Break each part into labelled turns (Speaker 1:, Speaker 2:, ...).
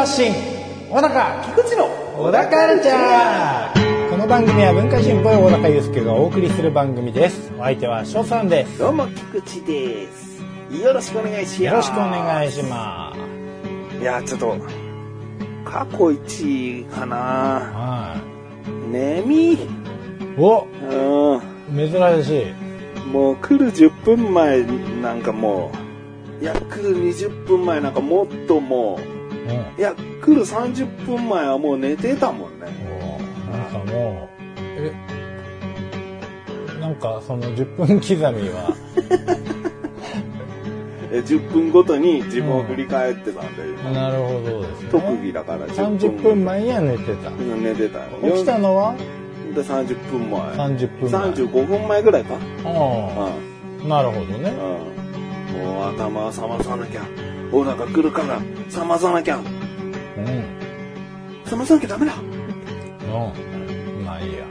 Speaker 1: 発信小高菊池の小高カルチャーこの番組は文化人っぽい小高祐介がお送りする番組ですお相手は翔さんです
Speaker 2: どうも、菊池です。よろしくお願いします。
Speaker 1: よろしくお願いしま
Speaker 2: いや、ちょっと、過去一か
Speaker 1: す
Speaker 2: な。
Speaker 1: は
Speaker 2: 眠い。
Speaker 1: いお
Speaker 2: う
Speaker 1: 珍しい
Speaker 2: ん。もう来る10分前なんかもう、いや、来る20分前なんかもっとも
Speaker 1: う
Speaker 2: いや、来る30分前はもう寝てたもんね。
Speaker 1: おなんかもうえなんかその10分刻みは？
Speaker 2: え10分ごとに自分を振り返ってたんで、今
Speaker 1: なるほどですね
Speaker 2: 特技だから10
Speaker 1: 30分前には寝てた
Speaker 2: うん寝てたよ。
Speaker 1: 起きたのは？
Speaker 2: で30分前。
Speaker 1: 30分前
Speaker 2: 35分前ぐらいか。
Speaker 1: あ
Speaker 2: うん。
Speaker 1: あなるほどね
Speaker 2: うんもう頭を冷まさなきゃ。お腹来るから冷まさなきゃ。
Speaker 1: うん
Speaker 2: 冷まさなきゃダメだ。
Speaker 1: うん。まあいいや。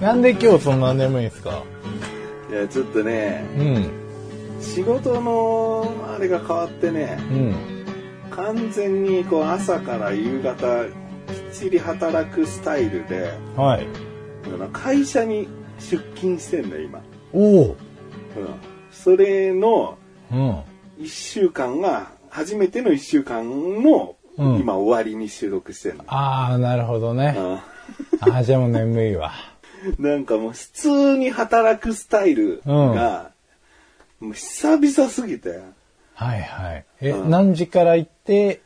Speaker 1: なんで今日そんな眠いんすか？
Speaker 2: いや、ちょっとね、
Speaker 1: うん。
Speaker 2: 仕事のあれが変わってね、
Speaker 1: うん。
Speaker 2: 完全にこう朝から夕方きっちり働くスタイルで、
Speaker 1: はい。
Speaker 2: 会社に出勤してんだよ、今。
Speaker 1: おお。
Speaker 2: うん。それの
Speaker 1: うん。
Speaker 2: 1週間が、初めての1週間の
Speaker 1: うん
Speaker 2: 今終わりに収録してんの。
Speaker 1: ああ、なるほどね。
Speaker 2: うん
Speaker 1: ああ、じゃあもう眠いわ。
Speaker 2: なんかもう普通に働くスタイルが、もう久々すぎて、
Speaker 1: はいはい。え、
Speaker 2: うん
Speaker 1: 何時から行って、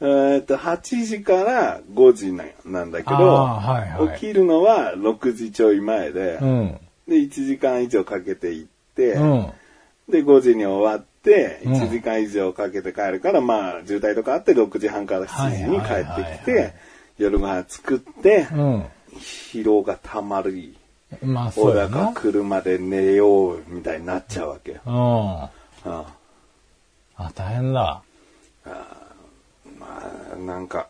Speaker 2: えーっと、8時から5時ななんだけど、
Speaker 1: はいはい
Speaker 2: 起きるのは6時ちょい前で、
Speaker 1: うん。
Speaker 2: で、1時間以上かけて行って、
Speaker 1: うん。
Speaker 2: で、5時に終わって、
Speaker 1: うん
Speaker 2: 1時間以上かけて帰るから、まあ、渋滞とかあって6時半から7時に帰ってきて、夜ご飯作って、
Speaker 1: うん。
Speaker 2: 疲労がたまり、
Speaker 1: まあそうやな。
Speaker 2: 車で寝ようみたいになっちゃうわけよ。
Speaker 1: うん。
Speaker 2: うん
Speaker 1: あ、大変だ。
Speaker 2: まあ、なんか、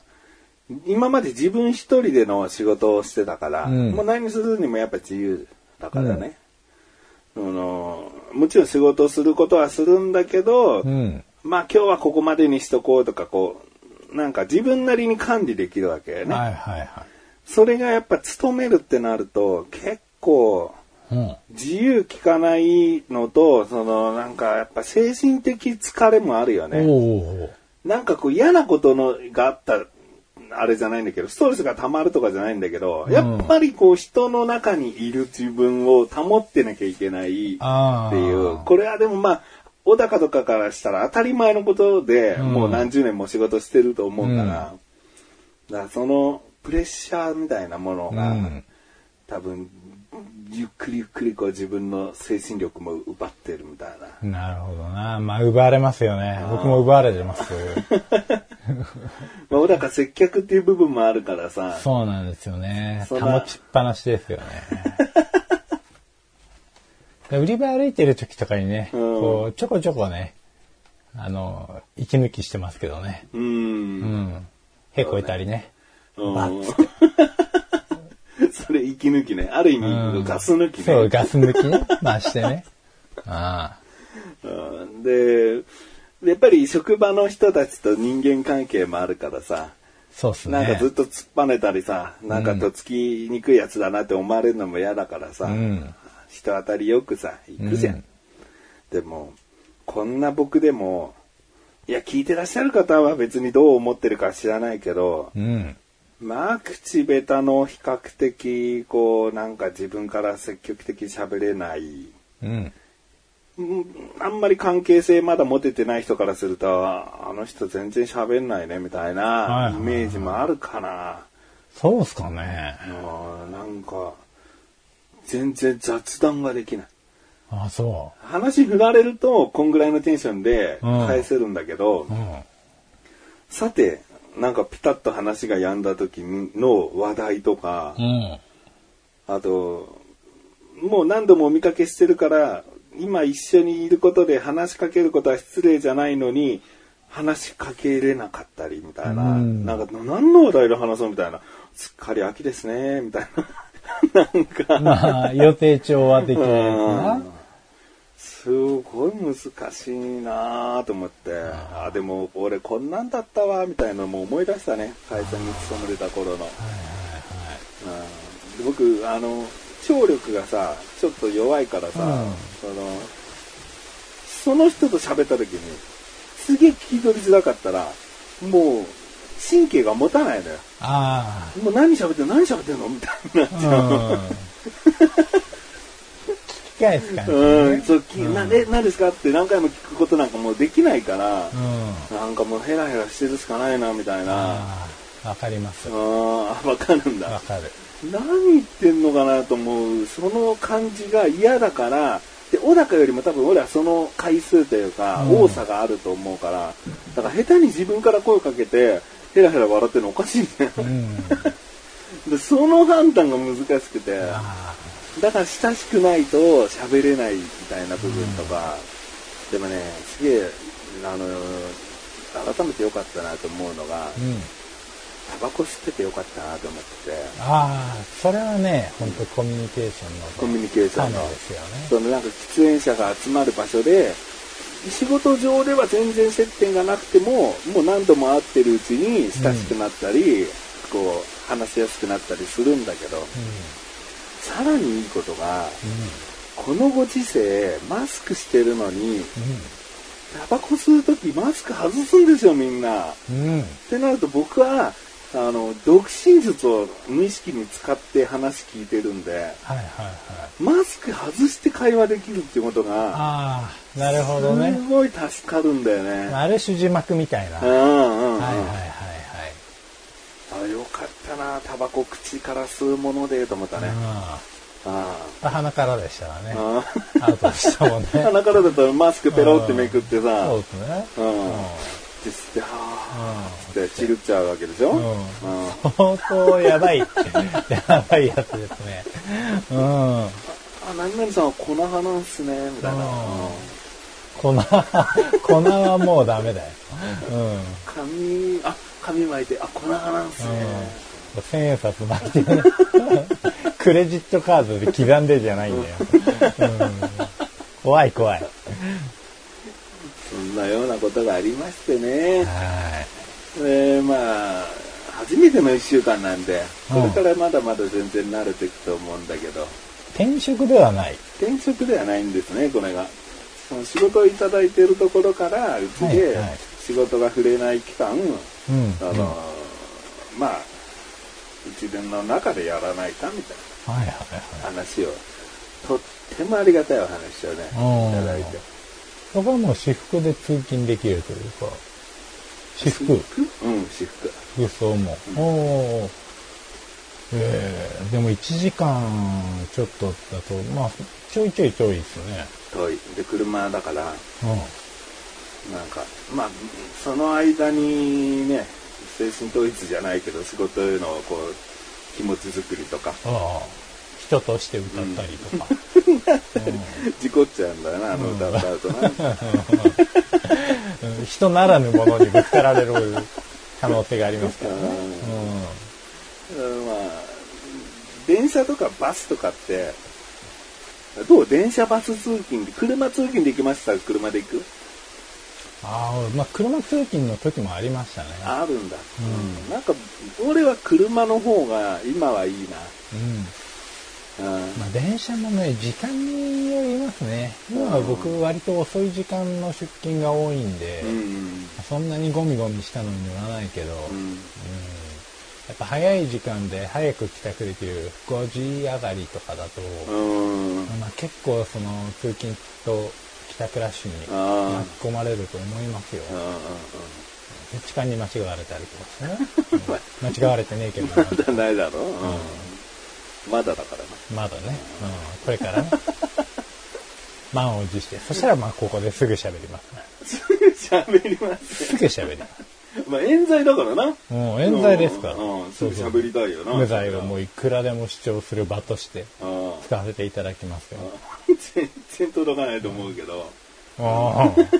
Speaker 2: 今まで自分一人での仕事をしてたから、
Speaker 1: うん
Speaker 2: もう何するにもやっぱ自由だからね。あのもちろん仕事をすることはするんだけど、
Speaker 1: うん。
Speaker 2: まあ今日はここまでにしとこうとかこう、なんか自分なりに管理できるわけよね。
Speaker 1: はいはいはい。
Speaker 2: それがやっぱ勤めるってなると結構
Speaker 1: うん。
Speaker 2: 自由聞かないのと、そのなんかやっぱ精神的疲れもあるよね。なんかこう嫌なことのがあった、あれじゃないんだけど、ストレスが溜まるとかじゃないんだけど、
Speaker 1: うん
Speaker 2: やっぱりこう人の中にいる自分を保ってなきゃいけない。っていう、これはでもまあ、小高とかからしたら当たり前のことで、
Speaker 1: うん
Speaker 2: もう何十年も仕事してると思うから、だからそのプレッシャーみたいなものが、
Speaker 1: うん
Speaker 2: 多分、ゆっくりゆっくりこう自分の精神力も奪ってるみたいな。
Speaker 1: なるほどな。まあ、奪われますよね。僕も奪われてます。
Speaker 2: まあ、小高接客っていう部分もあるからさ、
Speaker 1: そうなんですよね。保ちっぱなしですよね。で売り場歩いてる時とかにね、
Speaker 2: うん
Speaker 1: こう、ちょこちょこね、あの、息抜きしてますけどね。
Speaker 2: う。
Speaker 1: うんん。へこいたりね。
Speaker 2: うん
Speaker 1: バッつ
Speaker 2: それ息抜きね。ある意味、
Speaker 1: うん
Speaker 2: ガス抜きね。
Speaker 1: そう、ガス抜きね。まあしてね。あ
Speaker 2: うんで、やっぱり職場の人たちと人間関係もあるからさ、
Speaker 1: あそうっすね。
Speaker 2: なんかずっと突っぱねたりさ、なんかとっつきにくいやつだなって思われるのも嫌だからさ、
Speaker 1: うん。
Speaker 2: 人当たりよくさ、行くじゃん。
Speaker 1: うん
Speaker 2: でも、こんな僕でも、いや、聞いてらっしゃる方は別にどう思ってるか知らないけど、
Speaker 1: うん。
Speaker 2: まあ、口下手の比較的、こう、なんか自分から積極的に喋れない、
Speaker 1: うん。
Speaker 2: うんあんまり関係性まだ持ててない人からすると、あの人全然喋んないね、みたい
Speaker 1: はい
Speaker 2: な
Speaker 1: はい
Speaker 2: イメージもあるかな。
Speaker 1: そうっすかね。
Speaker 2: うんなんか、全然雑談ができない。
Speaker 1: あ、そ
Speaker 2: 話振られると、こんぐらいのテンションで
Speaker 1: うん
Speaker 2: 返せるんだけど、
Speaker 1: う。うん。
Speaker 2: さて、なんかピタッと話が止んだ時の話題とか、
Speaker 1: うん。
Speaker 2: あと、もう何度もお見かけしてるから、今一緒にいることで話しかけることは失礼じゃないのに、話しかけれなかったりみたいな、
Speaker 1: うん
Speaker 2: なんか何の話題で話そうみたいな、すっかり秋ですね、みたいな。なんか、
Speaker 1: まあ、予定調和的なやつ
Speaker 2: うん
Speaker 1: な。
Speaker 2: すごい難しいなぁと思って、あでも俺こんなんだったわ、みたいなのも思い出したね。会社に勤めてた頃の。僕、あの、聴力がさ、ちょっと弱いからさ、
Speaker 1: うん
Speaker 2: その、その人と喋った時に、すげえ聞き取りづらかったら、もう、神経が持たないのよ。
Speaker 1: あ
Speaker 2: もう何喋ってんの？何喋ってんの？みたいになっちゃう。
Speaker 1: あ。うん。聞き返す感じね。
Speaker 2: うん、そう、き
Speaker 1: うん
Speaker 2: な、え、何ですか？って何回も聞くことなんかもうできないから、
Speaker 1: うん。
Speaker 2: なんかもうヘラヘラしてるしかないな、みたいな。
Speaker 1: ああ、わかります。
Speaker 2: ああ、わかるんだ
Speaker 1: わ。かる。
Speaker 2: 何言ってんのかなと思う、その感じが嫌だから、で、小高よりも多分俺はその回数というか、
Speaker 1: うん
Speaker 2: 多さがあると思うから、だから下手に自分から声かけて、ヘラヘラ笑ってるのおかしいんだよ。
Speaker 1: うん。
Speaker 2: で、その判断が難しくて、
Speaker 1: あ
Speaker 2: だから親しくないと喋れないみたいな部分とか、でもね、すげえ、あの、改めて良かったなと思うのが。タバコ吸ってて良かったなと思ってて、
Speaker 1: ああ、それはね、本当コミュニケーションの
Speaker 2: コミュニケーションの
Speaker 1: 種ですよね。
Speaker 2: そのなんか喫煙者が集まる場所で、仕事上では全然接点がなくても、もう何度も会ってるうちに親しくなったり、こう、話しやすくなったりするんだけど、
Speaker 1: う
Speaker 2: さらにいいことが、
Speaker 1: ん。
Speaker 2: このご時世、マスクしてるのに、
Speaker 1: う
Speaker 2: タバコ吸うときマスク外すんですよ、みんな。っ
Speaker 1: ん。うん。
Speaker 2: てなると僕は、あの、独身術を無意識に使って話聞いてるんで、
Speaker 1: はいはいはい。
Speaker 2: マスク外して会話できるっていうことが、
Speaker 1: ああ、なるほどね。
Speaker 2: すごい助かるんだよね。
Speaker 1: ある種字幕みたいな。
Speaker 2: うん
Speaker 1: はい
Speaker 2: うんうん。
Speaker 1: はいはいはい。
Speaker 2: あよかったな、タバコ口から吸うものでと思ったね。あ
Speaker 1: うん。鼻からでしたらね。
Speaker 2: あ
Speaker 1: アウトでしたもんね。
Speaker 2: 鼻からだったらマスクペロってめくってさ、
Speaker 1: そうですね。
Speaker 2: うん。
Speaker 1: う
Speaker 2: で吸って、は
Speaker 1: ん。
Speaker 2: ーってチルっちゃうわけでしょ？
Speaker 1: うん
Speaker 2: うん
Speaker 1: 相当やばい、やばいやつですね。うん。
Speaker 2: あ、何々さんは粉派なんすね、みたいな。
Speaker 1: 粉、粉はもうダメだよ。うん。
Speaker 2: 紙、あ、紙巻いて、あ、粉派なんすね。
Speaker 1: うん。千円札巻いてね。クレジットカードで刻んでじゃないんだよ。うん。怖い怖い。
Speaker 2: そんなようなことがありましてね。
Speaker 1: は
Speaker 2: えー、まあ、初めての一週間なんで、
Speaker 1: うん
Speaker 2: これからまだまだ全然慣れていくと思うんだけど、
Speaker 1: い。転職ではない。
Speaker 2: 転職ではないんですね、これが。その仕事をいただいているところから、うち
Speaker 1: はい
Speaker 2: で
Speaker 1: はい
Speaker 2: 仕事が触れない期間、
Speaker 1: うん。
Speaker 2: あの、まあ、うちの中でやらないかみたい
Speaker 1: はいはいはい。
Speaker 2: な話を、とってもありがたいお話をね、
Speaker 1: うん
Speaker 2: いただいて。
Speaker 1: そこはもう私服で通勤できるというか、私服、
Speaker 2: うん、私服。
Speaker 1: 服装も。おお。ええでも1時間ちょっとだと、まあ、ちょいちょいちょいですね。
Speaker 2: 遠い。で、車だから、
Speaker 1: うん。
Speaker 2: なんか、まあ、その間にね、精神統一じゃないけど、仕事へのこう、気持ち作りとか、
Speaker 1: ああ。人として歌ったりとか。
Speaker 2: 事故っちゃうんだよな、あの歌歌うとな。
Speaker 1: うん人ならぬものにぶつかられる可能性がありますからね。
Speaker 2: うんまあ、電車とかバスとかって、どう電車バス通勤で、車通勤で行きました？車で行く？
Speaker 1: ああ、まあ、車通勤の時もありましたね。
Speaker 2: あるんだ。
Speaker 1: うん
Speaker 2: なんか、俺は車の方が今はいい
Speaker 1: うん。
Speaker 2: な。うん。
Speaker 1: まあ、電車もね、時間によりますね。今は僕割と遅い時間の出勤が多いんで、
Speaker 2: うん
Speaker 1: そんなにゴミゴミしたのに乗らないけど、
Speaker 2: う
Speaker 1: うん。
Speaker 2: ん
Speaker 1: やっぱ早い時間で早く帰宅できる5時上がりとかだと、
Speaker 2: うん。
Speaker 1: まあ、結構その通勤と帰宅ラッシュに
Speaker 2: あ
Speaker 1: 巻き込まれると思いますよ。時間に間違われたりとかですね。うん。間違われてねえけど、
Speaker 2: まだないだろ、うんまだだからな。
Speaker 1: まだね、うん、これからね。満を持して。そしたらまあここですぐ喋りますね。
Speaker 2: 喋ります
Speaker 1: すぐ喋ります。
Speaker 2: まあ、冤罪だからな。
Speaker 1: もう冤罪ですから。
Speaker 2: うんうんすぐ喋りたいよな。
Speaker 1: 無罪をもういくらでも主張する場として
Speaker 2: うん
Speaker 1: 使わせていただきますよ。
Speaker 2: 全然届かないと思うけど。
Speaker 1: ああ
Speaker 2: うん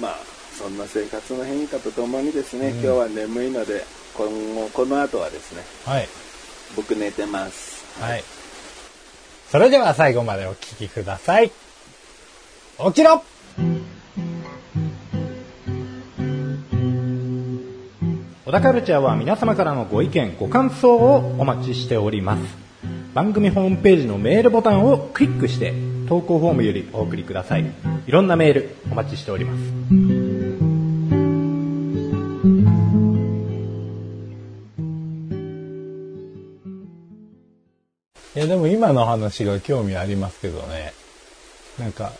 Speaker 2: まあ、生活の変化とともにですね、
Speaker 1: うん
Speaker 2: 今日は眠いので、今後、この後はですね、
Speaker 1: はい。
Speaker 2: 僕寝てます。
Speaker 1: はい。それでは最後までお聞きください。起きろ小田カルチャーは皆様からのご意見、ご感想をお待ちしております。番組ホームページのメールボタンをクリックして投稿フォームよりお送りください。いろんなメールお待ちしております。今の話が興味ありますけどね。なんか、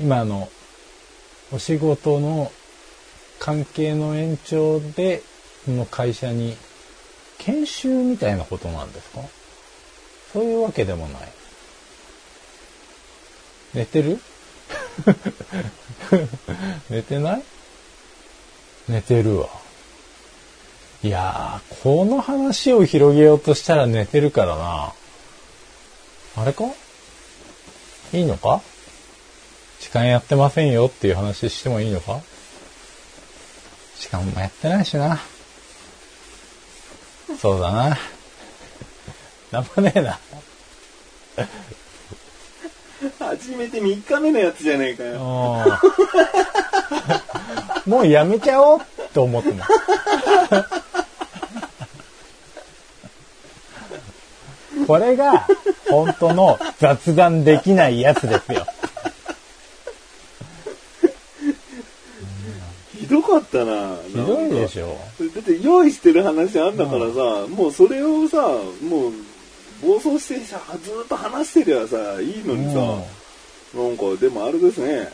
Speaker 1: 今のお仕事の関係の延長で、この会社に研修みたいなことなんですか？そういうわけでもない。寝てる？寝てない？寝てるわ。いやー、この話を広げようとしたら寝てるからな。あれか？いいのか？時間やってませんよっていう話してもいいのか？時間もやってないしな。そうだな。なんもねえな。
Speaker 2: 初めて3日目のやつじゃねえかよ。
Speaker 1: うんもうやめちゃおうって思っても。これが本当の雑談できないやつですよ。
Speaker 2: ひどかったな。
Speaker 1: ひどいでしょ。
Speaker 2: だって用意してる話あんだからさ、もうそれをさ、もう暴走してさ、ずーっと話してりゃさ、いいのにさ、なんかでもあれですね、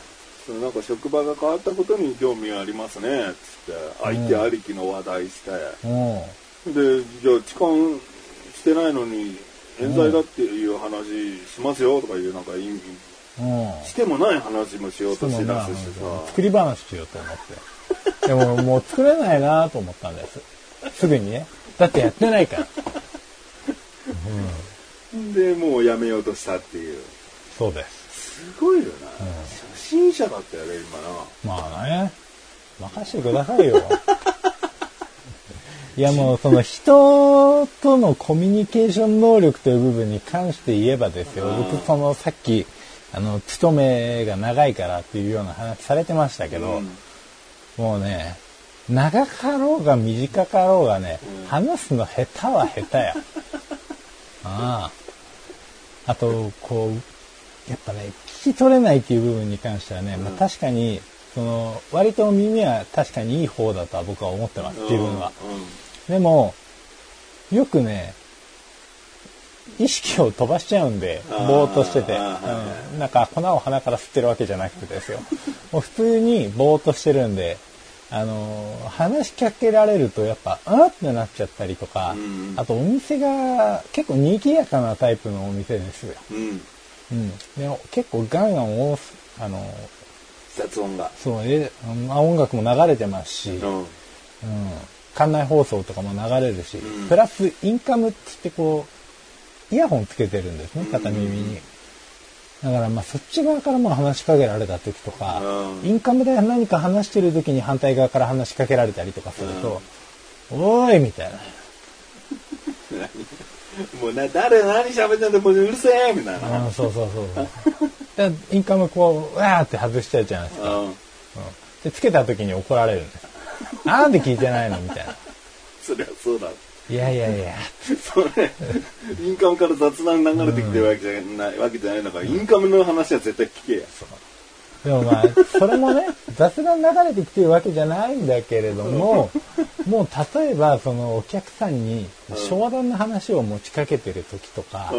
Speaker 2: なんか職場が変わったことに興味ありますね、つって、相手ありきの話題して、
Speaker 1: うん。
Speaker 2: で、じゃあ痴漢してないのに、冤罪だっていう話しますよとかいうなんか意味、
Speaker 1: うん。
Speaker 2: してもない話もしようとしだすしさ、
Speaker 1: 作り話しようと思って。でももう作れないなと思ったんです。すぐにね。だってやってないから。
Speaker 2: で、もうやめようとしたっていう。
Speaker 1: そうです。
Speaker 2: すごいよな。初心者だったよね、今な。
Speaker 1: まあね。任してくださいよ。いやもうその人とのコミュニケーション能力という部分に関して言えばですよ。僕そのさっき、あの、勤めが長いからっていうような話されてましたけど、
Speaker 2: うん
Speaker 1: もうね、長かろうが短かろうがね、
Speaker 2: うん
Speaker 1: 話すの下手は下手や。ああ。あと、こう、やっぱね、聞き取れないっていう部分に関してはね、まあ確かに、その、割と耳は確かにいい方だとは僕は思ってます、自分は。でも、よくね、意識を飛ばしちゃうんで、ぼーっとしてて、うんなんか粉を鼻から吸ってるわけじゃなくてですよ。もう普通にぼーっとしてるんで、あのー話しかけられるとやっぱ、あーってなっちゃったりとか、
Speaker 2: うん
Speaker 1: あとお店が結構賑やかなタイプのお店ですよ。
Speaker 2: うん。うん。
Speaker 1: うん。でも結構ガンガンおあのー
Speaker 2: 雑音が。
Speaker 1: そう、えまあ音楽も流れてますし、
Speaker 2: うん。
Speaker 1: うん、館内放送とかも流れるし、
Speaker 2: うん。
Speaker 1: プラスインカムって言ってこうイヤホンつけてるんですね片耳に、だからまあそっち側からも話しかけられた時とか、
Speaker 2: うん。
Speaker 1: インカムで何か話してる時に反対側から話しかけられたりとかすると「おーい!」みたいな。
Speaker 2: もうな、誰何喋ってんだもううるせえみたいな。
Speaker 1: そうそうそうそう。でインカムこうわーって外しちゃうじゃないですか、
Speaker 2: うん。
Speaker 1: うん。でつけた時に怒られるんですなんで聞いてないのみたいな
Speaker 2: そりゃそうだ。
Speaker 1: いやいやいや
Speaker 2: それ、インカムから雑談流れてきてるわけじゃない、わけじゃないんだから、インカムの話は絶対聞けや。
Speaker 1: でもまあ、それもね、雑談流れてきてるわけじゃないんだけれども、もう例えば、そのお客さんに商談の話を持ちかけてる時とか。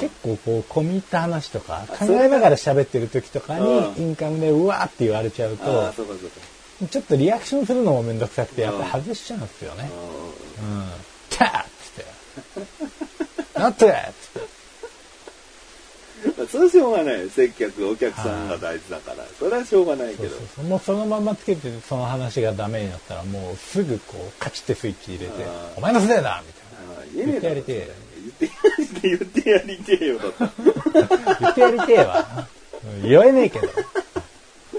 Speaker 1: 結構こう、込み入った話とか、考えながら喋ってる時とかに
Speaker 2: う、ん
Speaker 1: インカムでうわーって言われちゃうと、
Speaker 2: そうかそうか。
Speaker 1: ちょっとリアクションするのもめんどくさくて、やっぱ外しちゃうんですよね。うん。キャーっつって。なってっつって。
Speaker 2: うん。それはしょうがない。接客、お客さんが大事だから。それはしょうがないけど
Speaker 1: そうもうそのままつけてその話がダメになったらもうすぐこうカチッてスイッチ入れて
Speaker 2: あ「
Speaker 1: お前のせいだ!」みたいな。
Speaker 2: 言
Speaker 1: ってやりて
Speaker 2: 言って、言ってやりてえよ。
Speaker 1: 言ってやりてえ わ。うん言えねえけど。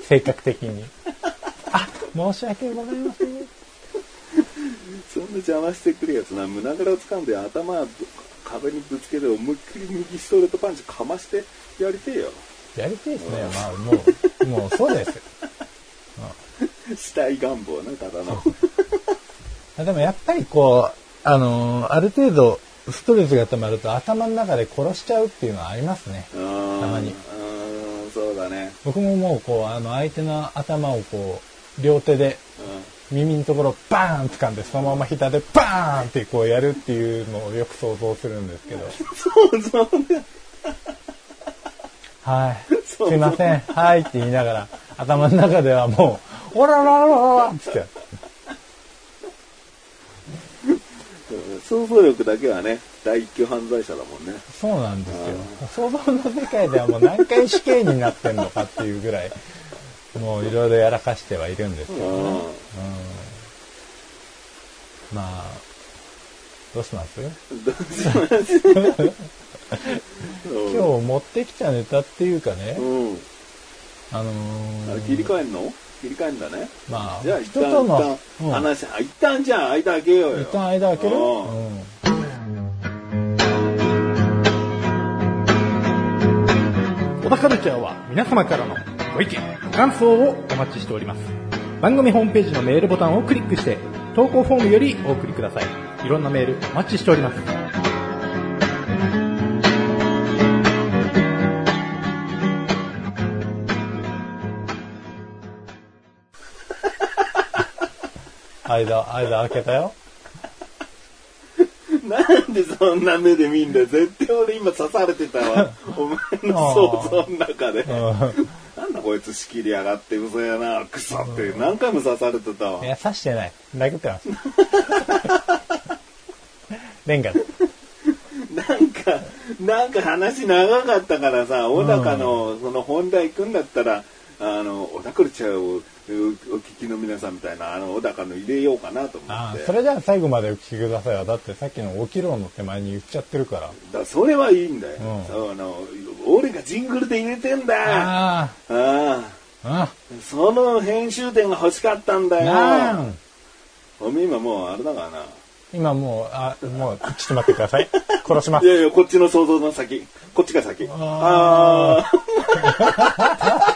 Speaker 1: 性格的に。あ、申し訳ございません。
Speaker 2: そんな邪魔してくるやつな、胸ぐらを掴んで頭壁にぶつけて思いっきり右ストレートパンチかましてやりてえよ。
Speaker 1: やりてえですね。まあ、もう、もうそうです。
Speaker 2: 死体願望ね、ただの。
Speaker 1: あでもやっぱりこう、あのーある程度ストレスが溜まると頭の中で殺しちゃうっていうのはありますね。
Speaker 2: た
Speaker 1: まに
Speaker 2: うん、そうだね。
Speaker 1: 僕ももうこう、あの相手の頭をこう、両手で
Speaker 2: う
Speaker 1: 耳のところバーン掴んで、そのまま膝でバーンってこうやるっていうのをよく想像するんですけど。
Speaker 2: ん。そうそ。
Speaker 1: はい。すいません。はいって言いながら、頭の中ではもう、オラララララっつって。
Speaker 2: 想像力だけはね、第一級犯罪者だもんね。
Speaker 1: そうなんですよ。想像の世界ではもう何回死刑になってんのかっていうぐらい、もういろいろやらかしてはいるんですけどね。うん。まあ、どうします？今日持ってきたネタっていうかね
Speaker 2: う、ん。
Speaker 1: あのー
Speaker 2: 切り替えんの？切り替えんだね。
Speaker 1: まあ、
Speaker 2: じゃあ一旦
Speaker 1: 人との、
Speaker 2: 一旦話、あ一旦じゃあ間開けようよ。
Speaker 1: うん、一旦間開ける、
Speaker 2: うん
Speaker 1: うん
Speaker 3: 小田カルチャーは皆様からのご意見、ご感想をお待ちしております。番組ホームページのメールボタンをクリックして、投稿フォームよりお送りください。いろんなメールお待ちしております。
Speaker 1: 間、間開けたよ。
Speaker 2: なんでそんな目で見んだよ。絶対俺今刺されてたわ。お前の想像の中で。こいつ仕切りやがって嘘やな、クソって何回も刺されてたわ
Speaker 1: い。や、刺してない。殴ってます。レンガで。
Speaker 2: なんか、なんか話長かったからさ、小高のその本題行くんだったら、あの、小高ルチャーをお聞きの皆さんみたいな、あの、小高の入れようかなと思って。
Speaker 1: ああ、それじゃあ最後までお聞きくださいよ。だってさっきの起きろの手前に言っちゃってるから。
Speaker 2: だからそれはいいんだよ、
Speaker 1: うん
Speaker 2: そうあの。俺がジングルで入れてんだよ。あ
Speaker 1: あ
Speaker 2: あ
Speaker 1: あ、あ
Speaker 2: その編集点が欲しかったんだ
Speaker 1: あ、
Speaker 2: よ。おめえ今もうあれだからな。
Speaker 1: 今もう、あ、もう、ちょっと待ってください。殺します。
Speaker 2: いやいや、こっちの想像の先。こっちが先。
Speaker 1: あ
Speaker 2: ああ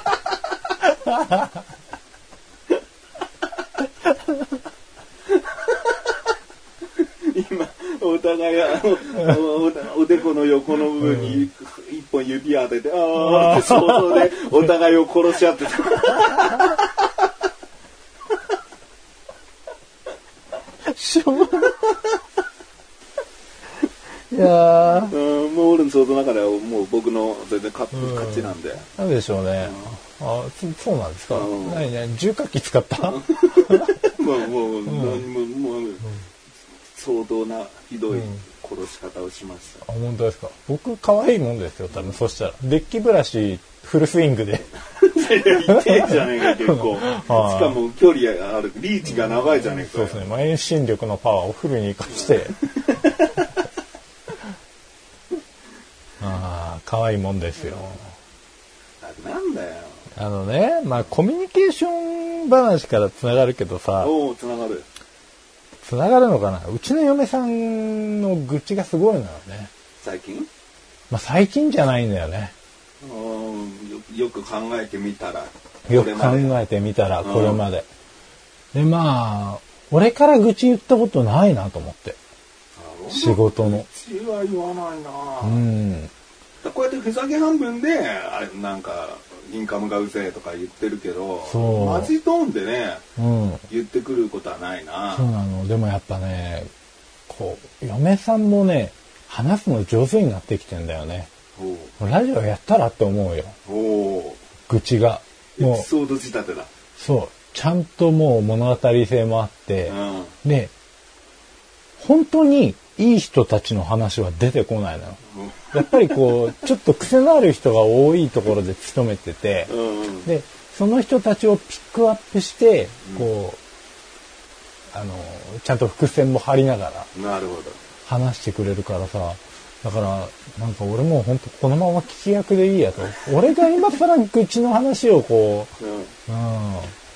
Speaker 2: 今、お互い、あのおおでこの横の部分に一本指当てて、ああって想像でお互いを殺し合ってた。
Speaker 1: しょうがない。いやー、
Speaker 2: うん、もう俺の想像の中ではもう僕の全然勝
Speaker 1: うん
Speaker 2: 勝ちなんで。
Speaker 1: なんでしょうね。あそそうなんですか？
Speaker 2: うん
Speaker 1: 何何？重火器使った？
Speaker 2: もう、もう、何も、もう、相当なひどい殺し方をしました。
Speaker 1: あ、本当ですか？僕、可愛いもんですよ、多分。そしたら。デッキブラシ、フルスイングで。
Speaker 2: いや痛いじゃねえか、結構。し
Speaker 1: はい
Speaker 2: かも距離ある、リーチが長いじゃねえかよ。
Speaker 1: そうですね。まあ遠心力のパワーをフルに活かして。ああ、可愛いもんですよ。あのね、まあコミュニケーション話からつながるけどさ、
Speaker 2: おながる。
Speaker 1: つながるのかな？うちの嫁さんの愚痴がすごいのよね。
Speaker 2: 最近？
Speaker 1: まあ最近じゃないんだよね。
Speaker 2: うんよよく考えてみたら。
Speaker 1: よく考えてみたら、これまで。で、まあ、俺から愚痴言ったことないなと思って。仕事の。
Speaker 2: うちは言わないな、
Speaker 1: うん。
Speaker 2: こうやってふざけ半分で、あれなんか、インカムがうぜえとか言ってるけど、マジトーンでね、
Speaker 1: うん。
Speaker 2: 言ってくることはないな
Speaker 1: そうなの。でもやっぱね、こう、嫁さんもね、話すの上手になってきてんだよね。ラジオやったらって思うよ。愚痴が。もう、
Speaker 2: エピソード仕立てだ。
Speaker 1: そう。ちゃんともう物語性もあって、
Speaker 2: うん。
Speaker 1: で、本当にいい人たちの話は出てこないのよ。やっぱりこう、ちょっと癖のある人が多いところで勤めてて。で、その人たちをピックアップして、こう、あの、ちゃんと伏線も張りながら
Speaker 2: なるほど。
Speaker 1: 話してくれるからさ、だから、なんか俺もう本当このまま聞き役でいいやと。俺が今更愚痴の話をこ
Speaker 2: うん。
Speaker 1: う、うん、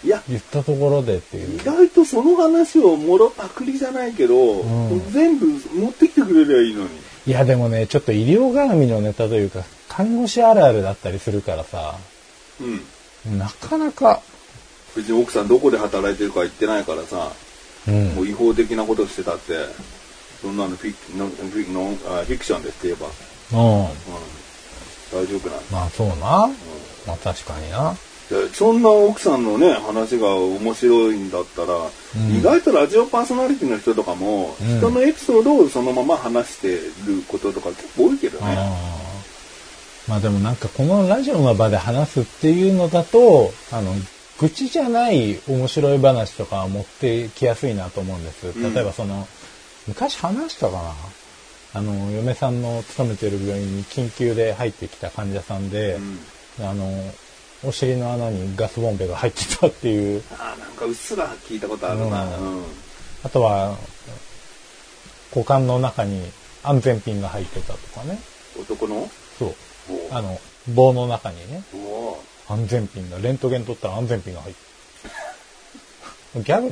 Speaker 2: いや、
Speaker 1: 言ったところでっていう
Speaker 2: 意。外とその話をもろパクリじゃないけど、
Speaker 1: ん
Speaker 2: 全部持ってきてくれりゃいいのに。
Speaker 1: いやでもね、ちょっと医療絡みのネタというか、看護師あるあるだったりするからさ、
Speaker 2: うん。
Speaker 1: なかなか、
Speaker 2: 別に奥さんどこで働いてるか言ってないからさ、
Speaker 1: うん
Speaker 2: もう違法的なことしてたって、そんなのフィクノンフィノンあフィクションですって言えば、
Speaker 1: うん。
Speaker 2: うん、大丈夫なん
Speaker 1: まあそうな。まあ確かにな。
Speaker 2: でそんな奥さんのね話が面白いんだったら、意外とラジオパーソナリティの人とかも、
Speaker 1: うん。
Speaker 2: 人のエピソードをそのまま話してることとか結構多いけどね。
Speaker 1: まあでもなんかこのラジオの場で話すっていうのだと、あの、愚痴じゃない面白い話とか持ってきやすいなと思うんです。
Speaker 2: うん。
Speaker 1: 例えばその、昔話したかな？あの、嫁さんの勤めてる病院に緊急で入ってきた患者さんで、あの、お尻の穴にガスボンベが入ってたっていう、
Speaker 2: あーなんかうっすら聞いたことあるな。
Speaker 1: うん
Speaker 2: うん
Speaker 1: あとは、股間の中に安全ピンが入ってたとかね。
Speaker 2: 男の？
Speaker 1: そう。
Speaker 2: お
Speaker 1: あの、棒の中にね、
Speaker 2: お
Speaker 1: 安全ピンが、レントゲン取ったら安全ピンが入ってる。ギャグ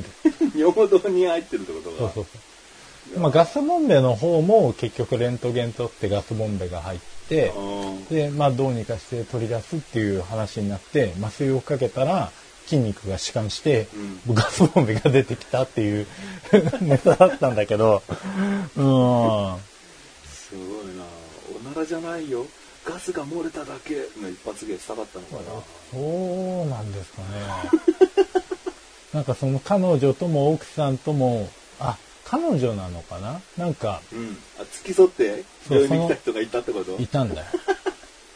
Speaker 1: で。
Speaker 2: 尿道に入ってるってことが。
Speaker 1: そうそうそう。まあ、ガスボンベの方も結局レントゲン取ってガスボンベが入って、
Speaker 2: うん
Speaker 1: で、まあ、どうにかして取り出すっていう話になって、麻酔をかけたら、筋肉が弛緩して、ガスボンベが出てきたっていう ネタだったんだけど、うん。
Speaker 2: すごいな。おならじゃないよ。ガスが漏れただけ。の一発芸したかったのかな。
Speaker 1: そうなんですかね。なんかその彼女とも奥さんとも、あ、彼女なのかな？なんか、
Speaker 2: うん。あ付き添って病院に来た人がいたってこと？
Speaker 1: いたんだよ。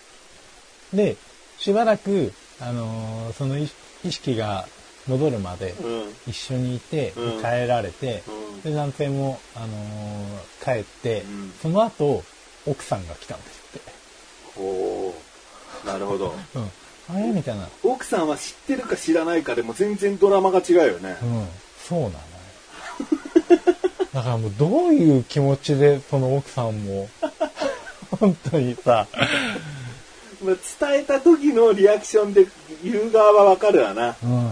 Speaker 1: で、しばらく、あのーその意意識が戻るまで
Speaker 2: うん。
Speaker 1: 一緒にいて、
Speaker 2: うん。
Speaker 1: 帰られて、
Speaker 2: うん。
Speaker 1: で、男性も、あのー帰って、
Speaker 2: うん。
Speaker 1: その後、奥さんが来たんですって。
Speaker 2: おなるほど。
Speaker 1: うん。あれ？みたいな。
Speaker 2: 奥さんは知ってるか知らないかでも全然ドラマが違うよね。
Speaker 1: うん、そうなの。よ。だからもうどういう気持ちでその奥さんも、本当にさ、
Speaker 2: まあ伝えた時のリアクションで言う側はわかるわな。
Speaker 1: うん、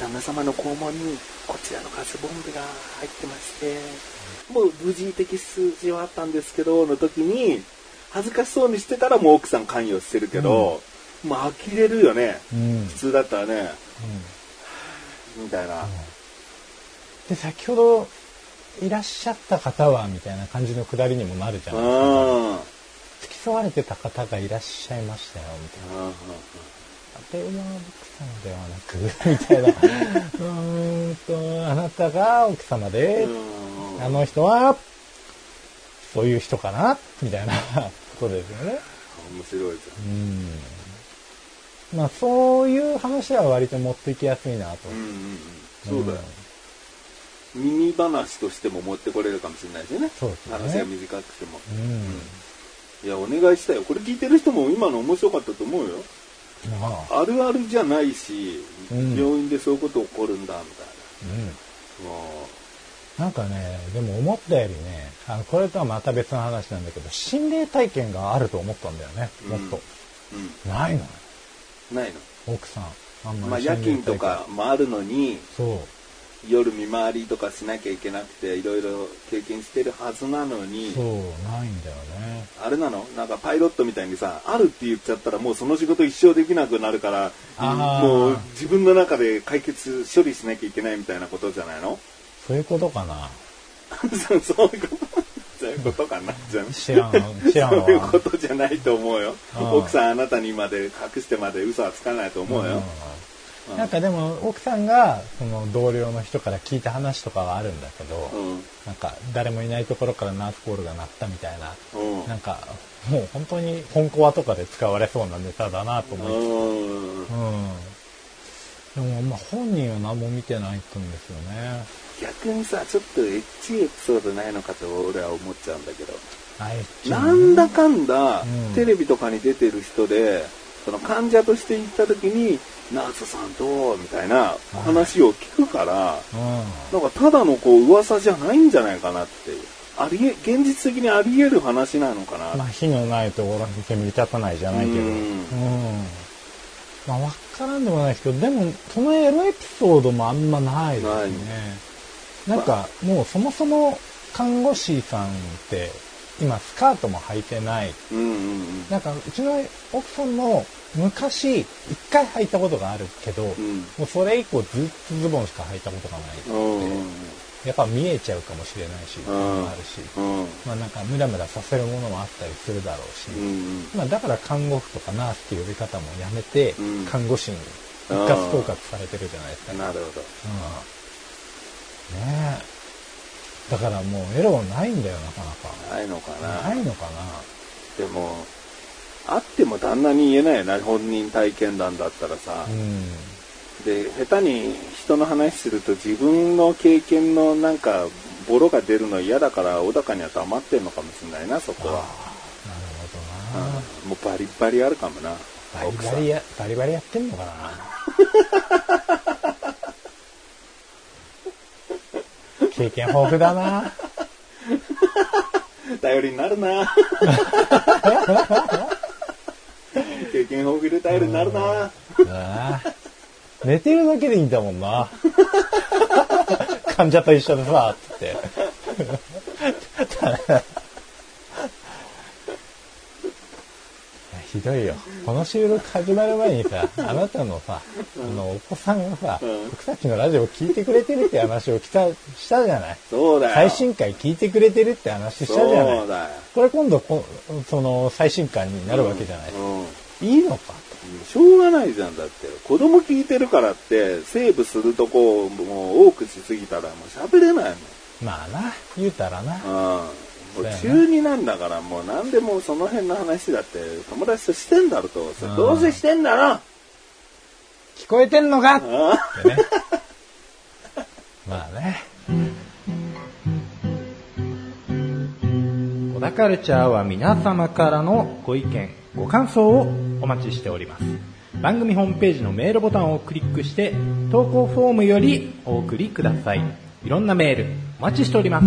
Speaker 2: 旦那様の肛門にこちらのガスボンベが入ってまして。もう無事的数字はあったんですけどの時に恥ずかしそうにしてたらもう奥さん関与してるけど、もう呆れるよね。
Speaker 1: うん、
Speaker 2: 普通だったらね。みたいな、
Speaker 1: で、先ほどいらっしゃった方は、みたいな感じのくだりにもなるじゃないですか。付き添われてた方がいらっしゃいましたよ、みたいな。では奥様ではなく、みたいな。うーんと、あなたが奥様で、あ。の人は、そういう人かなみたいなことですよね。
Speaker 2: 面白いじ
Speaker 1: うん。まあ、そういう話は割と持ってきやすいなと、
Speaker 2: うんうんうん、そうだよ、耳話としても持ってこれるかもしれないですよね。
Speaker 1: そうですね。
Speaker 2: 話が短くても。
Speaker 1: うん。
Speaker 2: いやお願いしたよ。これ聞いてる人も今の面白かったと思うよ。
Speaker 1: まあ、
Speaker 2: あるあるじゃないし、
Speaker 1: うん。
Speaker 2: 病院でそういうこと起こるんだみたい
Speaker 1: うん。
Speaker 2: な
Speaker 1: んかね、でも思ったよりね、あの、これとはまた別の話なんだけど、心霊体験があると思ったんだよね、もっと。
Speaker 2: う、う
Speaker 1: ないの？
Speaker 2: ないの。
Speaker 1: 奥さん。あんまり
Speaker 2: まあ夜勤とかもあるのに
Speaker 1: そう。
Speaker 2: 夜見回りとかしなきゃいけなくていろいろ経験してるはずなのに。
Speaker 1: そう、ないんだよね。
Speaker 2: あれなの？なんかパイロットみたいにさあるって言っちゃったらもうその仕事一生できなくなるからもう自分の中で解決処理しなきゃいけないみたいなことじゃないの？
Speaker 1: そういうことかな。
Speaker 2: そういうこと？そういうことかな？じゃん
Speaker 1: 知らん、知らんわ。
Speaker 2: そういうことじゃないと思うよ。奥さんあなたにまで隠してまで嘘はつかないと思うよ、
Speaker 1: うんなんかでも奥さんがその同僚の人から聞いた話とかはあるんだけど、
Speaker 2: うん。
Speaker 1: なんか誰もいないところからナースコールが鳴ったみたいな、
Speaker 2: うん。
Speaker 1: なんかもう本当に本コアとかで使われそうなネタだなと思って、
Speaker 2: うん。
Speaker 1: うん、でもまあ本人は何も見てないと思うんですよね。
Speaker 2: 逆にさちょっとエッチいエピソードないのかと俺は思っちゃうんだけど。なんだかんだ、
Speaker 1: うん。
Speaker 2: テレビとかに出てる人でその患者として行った時に「ナースさんと」みたいな話を聞くから、
Speaker 1: う
Speaker 2: なんかただのこう噂じゃないんじゃないかなっていう。ありえ現実的にあり得る話なのかな、
Speaker 1: ん、まあ火のないところに煙立たないじゃないけど、
Speaker 2: う
Speaker 1: うん。んまあわからんでもないですけど、でも、そのエロエピソードもあんまないですね。なんか、もうそもそも看護師さんって、今スカートも履いてない。
Speaker 2: うんうんうん。
Speaker 1: なんか、うちの奥さんも昔、一回履いたことがあるけど、
Speaker 2: ん
Speaker 1: もうそれ以降ずっとズボンしか履いたことがない。
Speaker 2: うんうん
Speaker 1: やっぱ見えちゃうかもしれないし、あるし、
Speaker 2: うん。
Speaker 1: まあなんかムラムラさせるものもあったりするだろうし。まあだから看護婦とかナースっていう呼び方もやめて、
Speaker 2: うん
Speaker 1: 看護師に一括統括されてるじゃないですか。
Speaker 2: なるほど。
Speaker 1: うん、ねえ。だからもうエロないんだよ、なかなか。
Speaker 2: ないのかな。
Speaker 1: ないのか
Speaker 2: でも、あっても旦那に言えないよな、本人体験談だったらさ
Speaker 1: な。う。ん。
Speaker 2: で、下手に人の話すると自分の経験のなんか、ボロが出るの嫌だから、小高には黙ってんのかもしれないな、そこは。
Speaker 1: なるほどな。
Speaker 2: うんもうバリバリあるかもな。
Speaker 1: バリバリや、バリバリやってんのかな。経験豊富だな。
Speaker 2: 頼りになるな。経験豊富で頼りになるな。
Speaker 1: 寝てるだけでいいんだもんな。患者と一緒でさ、つって。ひどいよ。この収録始まる前にさ、あなたのさ、あの、お子さんがさ、
Speaker 2: うん
Speaker 1: 僕たちのラジオ聞いてくれてるって話をした、したじゃない？
Speaker 2: そうだよ。
Speaker 1: 最新回聞いてくれてるって話したじゃない？
Speaker 2: そう。だよ。
Speaker 1: これ今度こ、その、最新回になるわけじゃない？
Speaker 2: うん。
Speaker 1: いいのか
Speaker 2: しょうがないじゃんだって。子供聞いてるからってセーブするとこもう多くしすぎたらもう喋れない
Speaker 1: まあな、言うたらな。
Speaker 2: もん、うん、もう中二なんだからもう何でもその辺の話だって友達としてんだろどう
Speaker 1: ん
Speaker 2: どうせしてんだろ。
Speaker 1: 聞こえてんのか？っ
Speaker 2: あ
Speaker 1: てね。まあね。
Speaker 3: 小田カルチャーは皆様からのご意見、ご感想をお待ちしております。番組ホームページのメールボタンをクリックして、投稿フォームよりお送りください。いろんなメール、お待ちしております。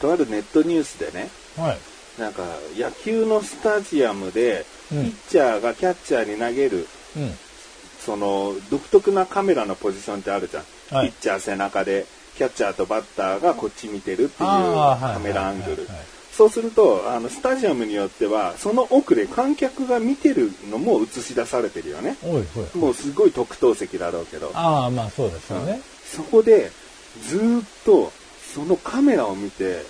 Speaker 2: とあるネットニュースでね
Speaker 1: はい。
Speaker 2: なんか野球のスタジアムでピ
Speaker 1: うん
Speaker 2: ッチャーがキャッチャーに投げる
Speaker 1: うん。
Speaker 2: その独特なカメラのポジションってあるじゃん、
Speaker 1: はい
Speaker 2: ピッチャー背中でキャッチャーとバッターがこっち見てるっていうカメラアングルそうするとあのスタジアムによってはその奥で観客が見てるのも映し出されてるよね。もうすごい特等席だろうけど
Speaker 1: ああ、まあそうですよね。
Speaker 2: そこでずーっとそのカメラを見て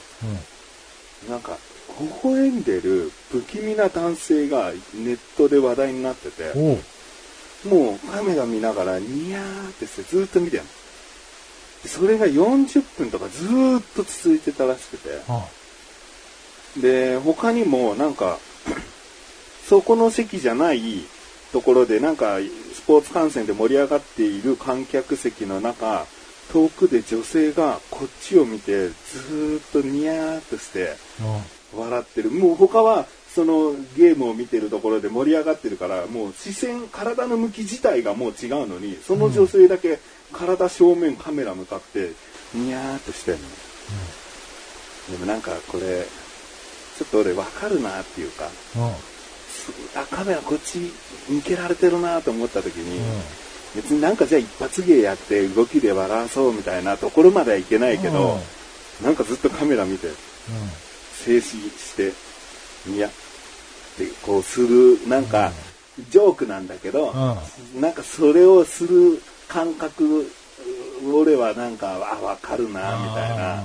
Speaker 2: なんか微笑んでる不気味な男性がネットで話題になってて。もうカメラ見ながらニヤーってしてずーっと見てるの。でそれが40分とかずーっと続いてたらしくて。
Speaker 1: あ
Speaker 2: で、他にもなんか、そこの席じゃないところでなんかスポーツ観戦で盛り上がっている観客席の中、遠くで女性がこっちを見てずーっとニヤーっとして
Speaker 1: うん。
Speaker 2: 笑ってる。もう他はそのゲームを見てるところで盛り上がってるから、もう視線、体の向き自体がもう違うのに、その女性だけ体正面カメラ向かってニヤーっとしてるの。でもなんかこれ、ちょっと俺わかるなっていうか、あ、カメラこっち向けられてるなと思った時に、
Speaker 1: うん。
Speaker 2: 別になんかじゃあ一発芸やって動きで笑わそうみたいなところまではいけないけど、なんかずっとカメラ見て、静止して、いや、ってこうする、なんか、ジョークなんだけど、なんかそれをする感覚、俺はなんか、あ、わかるな、みたいな。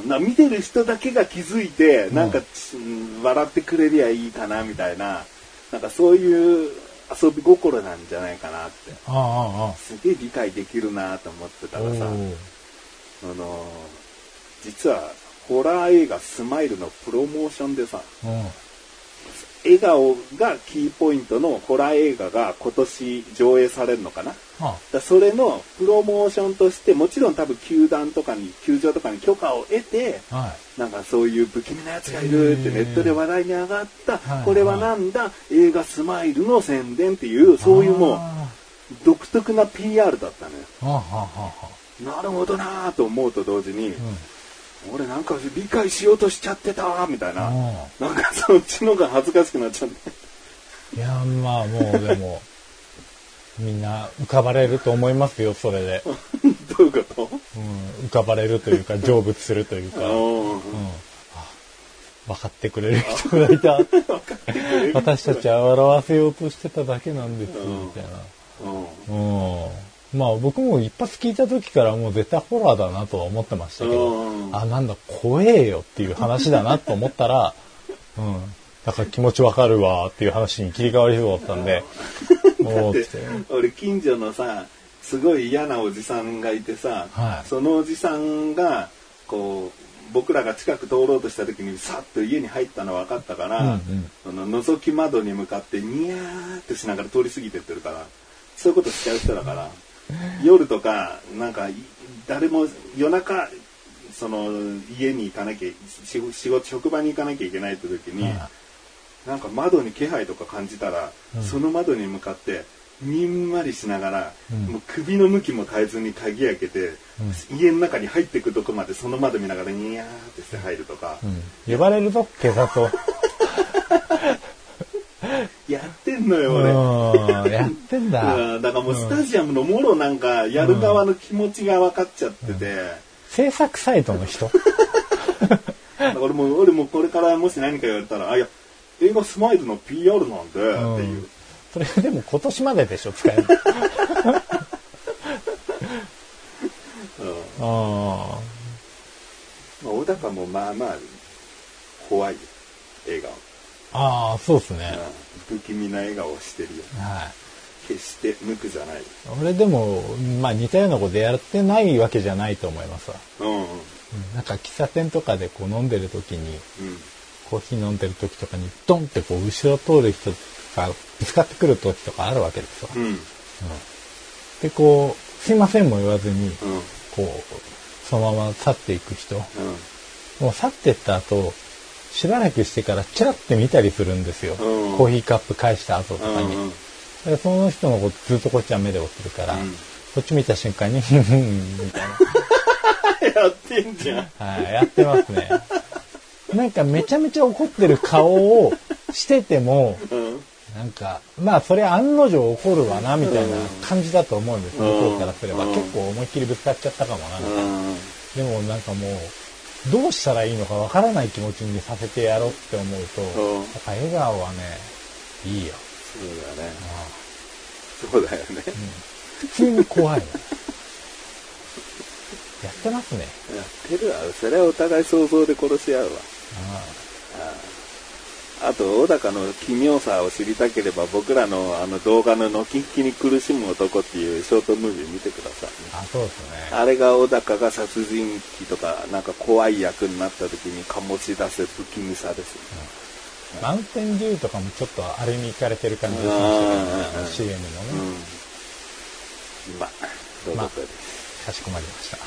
Speaker 2: うん、な見てる人だけが気づいて、なんか、ち笑ってくれりゃいいかな、みたいな、なんかそういう遊び心なんじゃないかなって。すげえ理解できるなと思ってたらさ、あの実はホラー映画スマイルのプロモーションでさ、笑顔がキーポイントのホラー映画が今年上映されるのかな？だそれのプロモーションとしてもちろん多分球団とかに球場とかに許可を得て
Speaker 1: はい。
Speaker 2: なんかそういう不気味なやつがいるってネットで話題に上がった
Speaker 1: はい
Speaker 2: これはなんだ？映画スマイルの宣伝っていうそういうもう
Speaker 1: あ
Speaker 2: 独特な PR だったのよ
Speaker 1: あ、はあ、はあ、は
Speaker 2: なるほどなぁと思うと同時に、
Speaker 1: あ。
Speaker 2: 俺なんか理解しようとしちゃってたみたいな。
Speaker 1: うん
Speaker 2: なんかそっちのが恥ずかしくなっちゃって。
Speaker 1: いや、まあもうでも、みんな浮かばれると思いますよ、それで。
Speaker 2: どういうこと？
Speaker 1: うん、浮かばれるというか、成仏するというか、うん、分かってくれる人がいた。私たちは笑わせようとしてただけなんです、みたいな。
Speaker 2: うん。
Speaker 1: うん。まあ僕も一発聞いた時からもう絶対ホラーだなとは思ってましたけど、
Speaker 2: うん
Speaker 1: あ、なんだ、怖えよっていう話だなと思ったら、うん。だから気持ちわかるわっていう話に切り替わりそうだったんで、おーって。
Speaker 2: 俺近所のさすごい嫌なおじさんがいてさ、
Speaker 1: はい。
Speaker 2: そのおじさんがこう僕らが近く通ろうとした時にさっと家に入ったの分かったから、
Speaker 1: うんうん。
Speaker 2: その覗き窓に向かってニヤーってしながら通り過ぎてってるからそういうことしちゃう人だから夜とかなんかい誰も夜中その家に行かなきゃ仕仕事職場に行かなきゃいけないって時に、
Speaker 1: はい
Speaker 2: なんか窓に気配とか感じたら、
Speaker 1: うん
Speaker 2: その窓に向かってにんまりしながら、
Speaker 1: うん
Speaker 2: もう首の向きも変えずに鍵開けて、家の中に入ってくとこまでその窓見ながらニヤーってして入るとか、
Speaker 1: うん。呼ばれるぞ、警察を。
Speaker 2: やってんのよ俺。
Speaker 1: うん、やってんだ。
Speaker 2: うんだからもうスタジアムのもろなんかやる側の気持ちが分かっちゃってて、
Speaker 1: 制作サイトの人。
Speaker 2: 俺も俺もこれからもし何か言われたら「あいや映画スマイルの PR なんで」っていう。
Speaker 1: それでも今年まででしょ、使える。
Speaker 2: うん
Speaker 1: あ
Speaker 2: まあ、小高もまあまあ怖いよ笑顔、
Speaker 1: あああ、そうですね。
Speaker 2: うん、不気味な笑顔をしてるよ
Speaker 1: はい。
Speaker 2: 決して無垢じゃない
Speaker 1: 俺でも、まあ似たようなことやってないわけじゃないと思いますわ。
Speaker 2: うんうん
Speaker 1: うんなんか喫茶店とかでこう飲んでる時に、コーヒー飲んでる時とかにドンってこう後ろ通る人がぶつかってくる時とかあるわけですわ。
Speaker 2: うんうん
Speaker 1: で、こう、すいませんも言わずに、
Speaker 2: うん
Speaker 1: こう、そのまま去っていく人。
Speaker 2: うん
Speaker 1: もう去ってった後、しばらくしてからチラッて見たりするんですよ。
Speaker 2: うん
Speaker 1: コーヒーカップ返した後とかに。
Speaker 2: うん
Speaker 1: でその人のことずっとこっちは目で追ってるから、
Speaker 2: うん
Speaker 1: こっち見た瞬間に、ふんふんみたい
Speaker 2: やってんじゃん
Speaker 1: な。はい、やってますね。なんかめちゃめちゃ怒ってる顔をしてても、
Speaker 2: うん。
Speaker 1: なんか、まあそれ案の定怒るわな、みたいな感じだと思うんです、
Speaker 2: うん。
Speaker 1: 向こうからすれば。
Speaker 2: うん。
Speaker 1: 結構思いっきりぶつかっちゃったかもな。
Speaker 2: うん。
Speaker 1: でもなんかもう、どうしたらいいのかわからない気持ちにさせてやろうって思うと、
Speaker 2: うん。
Speaker 1: やっぱ笑顔はね、いいよ。
Speaker 2: そうだね。そうだよね。
Speaker 1: 普通に怖いの。やってますね。
Speaker 2: やってるわ。それはお互い想像で殺し合うわあと小高の奇妙さを知りたければ僕らのあの動画の「軒引きに苦しむ男」っていうショートムービー見てください
Speaker 1: ああ、そうですね。
Speaker 2: あれが小高が殺人鬼とかなんか怖い役になった時に醸し出す不気味さです。
Speaker 1: マウンテンデューとかもちょっとあれに行かれてる感じがしましたね。
Speaker 2: うん。
Speaker 1: CM のね、
Speaker 2: うん。まあどういうことです、
Speaker 1: か？しこまりました。か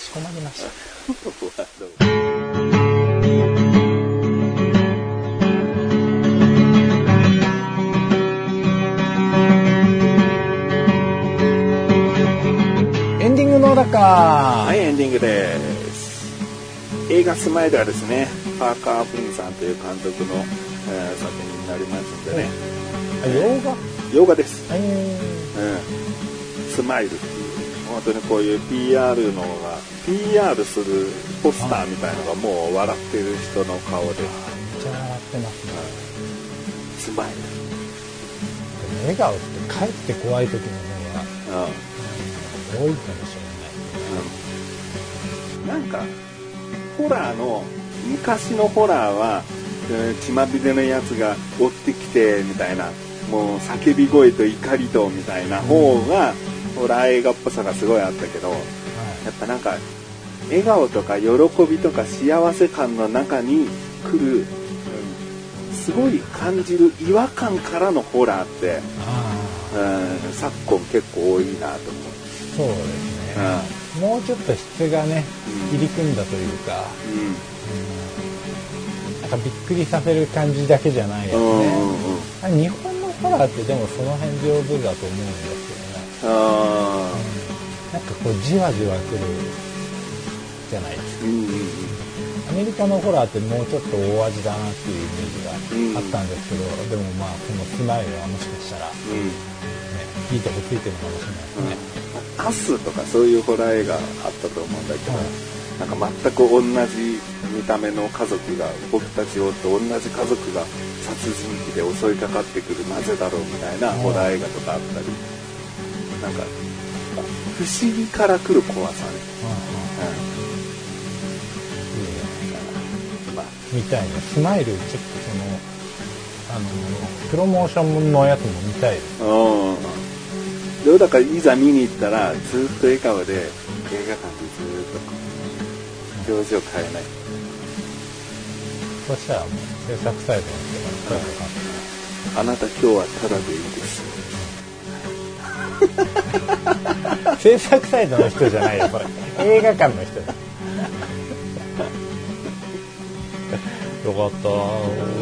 Speaker 1: しこまりました。か
Speaker 2: はい、エンディングです。映画スマイルはですね、パーカー・フィンさんという監督の、えー作品になりますんでね、
Speaker 1: あ、洋画？
Speaker 2: 洋画です。
Speaker 1: え
Speaker 2: うん。スマイルっていう、本当にこういう PR のが、PR するポスターみたいのがもう笑ってる人の顔で、
Speaker 1: ー、めっちゃ笑ってますね。
Speaker 2: スマイル。
Speaker 1: 笑顔ってかえって怖い時の方が
Speaker 2: うん。
Speaker 1: 多いかもし
Speaker 2: うんなんかホラーの昔のホラーはえー血まびれのやつが追ってきてみたいなもう叫び声と怒りとみたいな方がホラー映画っぽさがすごいあったけどや。っぱなんか笑顔とか喜びとか幸せ感の中に来る、うんすごい感じる違和感からのホラーって、
Speaker 1: あ
Speaker 2: うん昨今結構多いなと思う。
Speaker 1: あ、そうですね。もうちょっと質がね、
Speaker 2: うん。
Speaker 1: 入り組んだというか、
Speaker 2: うん。
Speaker 1: なんかびっくりさせる感じだけじゃないやつ
Speaker 2: うんうんうん。
Speaker 1: ね。あ日本のホラーってでもその辺上手だと思うんですよね。
Speaker 2: あ
Speaker 1: なんかこうじわじわくるじゃないですか。アメリカのホラーってもうちょっと大味だなっていうイメージがあったんですけど、でもまあこのスマイルはもしかしたら、ね、
Speaker 2: うん。
Speaker 1: いいとこついてるのかもしれないですね。
Speaker 2: アスとかそういうホラー映画あったと思うんだけど、なんか全く同じ見た目の家族が僕たちをと同じ家族が殺人鬼で襲いかかってくるなぜだろうみたいなホラー映画とかあったり。なんか不思議から来る怖さね、うん、まあ
Speaker 1: みたいね。スマイル、ちょっとその、あの、プロモーションのやつも見たいです。
Speaker 2: うんでだからいざ見に行ったらずっと笑顔で映画館でずっと表情変えない
Speaker 1: そしたらもう制作サイドの人
Speaker 2: あなた今日はただでいいです
Speaker 1: 制作サイドの人じゃないよ、これ。映画館の人だ。よかった。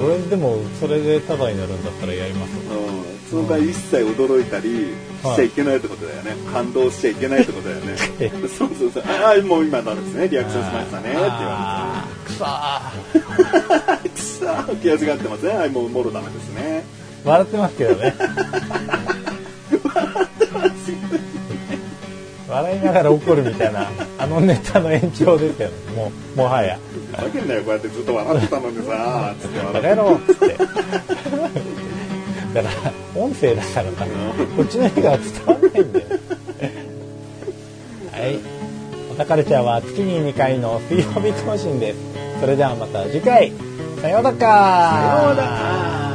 Speaker 1: 俺でも、それでタダになるんだったらやりますよ。
Speaker 2: うん、その場合一切驚いたりしちゃいけないってことだよね、感動しちゃいけないってことだよね。そうそうそう。ああもう今のですねリアクションしましたねって言わ
Speaker 1: あーくそー。
Speaker 2: れ てくそー。気が違ってますね。はいもうもろダメですね。
Speaker 1: 笑ってますけどね。笑いながら怒るみたいな、あのネタの延長ですよ。ね。もう、もはや。
Speaker 2: ふざけんなよこうやってずっと笑ってたのにさつって
Speaker 1: バ
Speaker 2: 笑
Speaker 1: って。だから、音声だからさ、こっちの映画は伝わんないんだよ。はい。おたかれちゃんは月に2回の水曜日更新です。それではまた次回。さようだか。
Speaker 2: さようだか